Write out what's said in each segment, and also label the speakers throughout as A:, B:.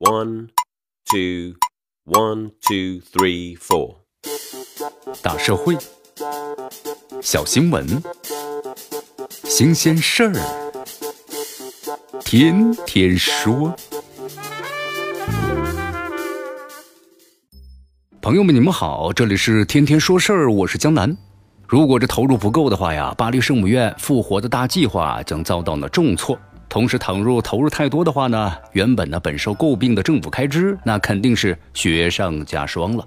A: One, two, one, two, three, four.
B: 大社会，小新闻，新鲜事儿，天天说。朋友们，你们好，这里是天天说事儿，我是江南。如果这投入不够的话呀，巴黎圣母院复活的大计划将遭到了重挫。同时，倘若投入太多的话呢，原本呢本受诟病的政府开支，那肯定是雪上加霜了。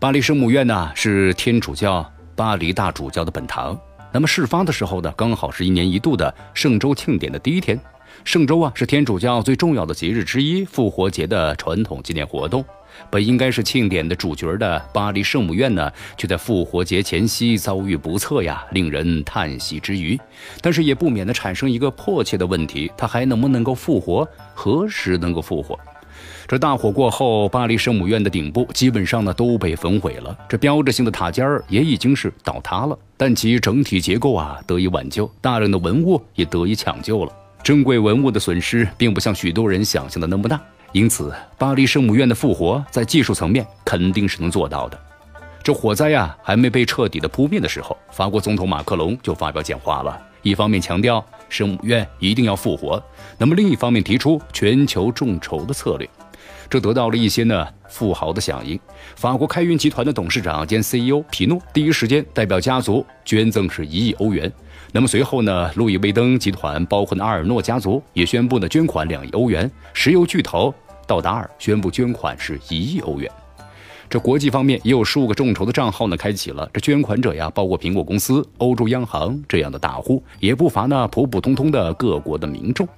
B: 巴黎圣母院呢是天主教巴黎大主教的本堂。那么事发的时候呢，刚好是一年一度的圣周庆典的第一天。圣周啊是天主教最重要的节日之一，复活节的传统纪念活动。本应该是庆典的主角的巴黎圣母院呢，却在复活节前夕遭遇不测呀，令人叹息之余，但是也不免的产生一个迫切的问题：它还能不能够复活？何时能够复活？这大火过后，巴黎圣母院的顶部基本上呢都被焚毁了，这标志性的塔尖儿也已经是倒塌了，但其整体结构啊得以挽救，大量的文物也得以抢救了。珍贵文物的损失并不像许多人想象的那么大。因此，巴黎圣母院的复活在技术层面肯定是能做到的。这火灾呀还没被彻底的扑灭的时候，法国总统马克龙就发表讲话了，一方面强调圣母院一定要复活，那么另一方面提出全球众筹的策略，这得到了一些呢富豪的响应。法国开云集团的董事长兼 CEO 皮诺第一时间代表家族捐赠是一亿欧元。那么随后呢，路易威登集团包括的阿尔诺家族也宣布呢捐款两亿欧元，石油巨头。道达尔宣布捐款是一亿欧元，这国际方面也有数个众筹的账号呢开启了。这捐款者呀，包括苹果公司、欧洲央行这样的大户，也不乏呢普普通通的各国的民众。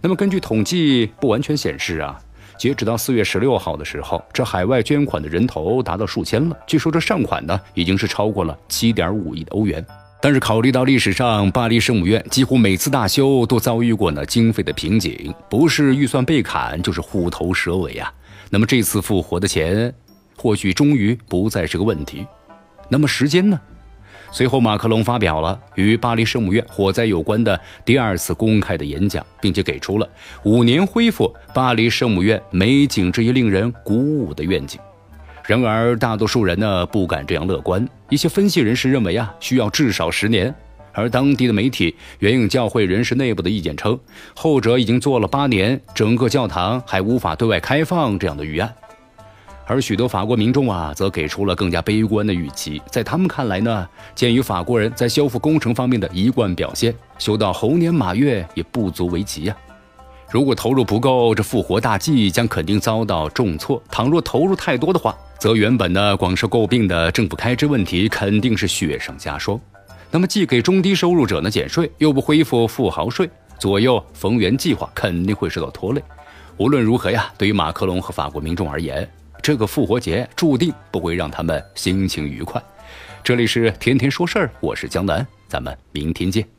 B: 那么根据统计，不完全显示啊，截止到四月十六号的时候，这海外捐款的人头达到数千了。据说这善款呢，已经是超过了七点五亿的欧元。但是考虑到历史上巴黎圣母院几乎每次大修都遭遇过呢经费的瓶颈，不是预算被砍，就是虎头蛇尾啊。那么这次复活的钱，或许终于不再是个问题。那么时间呢？随后马克龙发表了与巴黎圣母院火灾有关的第二次公开的演讲，并且给出了五年恢复巴黎圣母院美景这一令人鼓舞的愿景。然而，大多数人呢不敢这样乐观。一些分析人士认为啊，需要至少十年。而当地的媒体援引教会人士内部的意见称，后者已经做了八年，整个教堂还无法对外开放这样的预案。而许多法国民众啊，则给出了更加悲观的预期。在他们看来呢，鉴于法国人在修复工程方面的一贯表现，修到猴年马月也不足为奇呀。如果投入不够，这复活大计将肯定遭到重挫。倘若投入太多的话，则原本呢广受诟病的政府开支问题肯定是雪上加霜。那么既给中低收入者呢减税，又不恢复富豪税，左右逢源计划肯定会受到拖累。无论如何呀，对于马克龙和法国民众而言，这个复活节注定不会让他们心情愉快。这里是天天说事儿，我是江南，咱们明天见。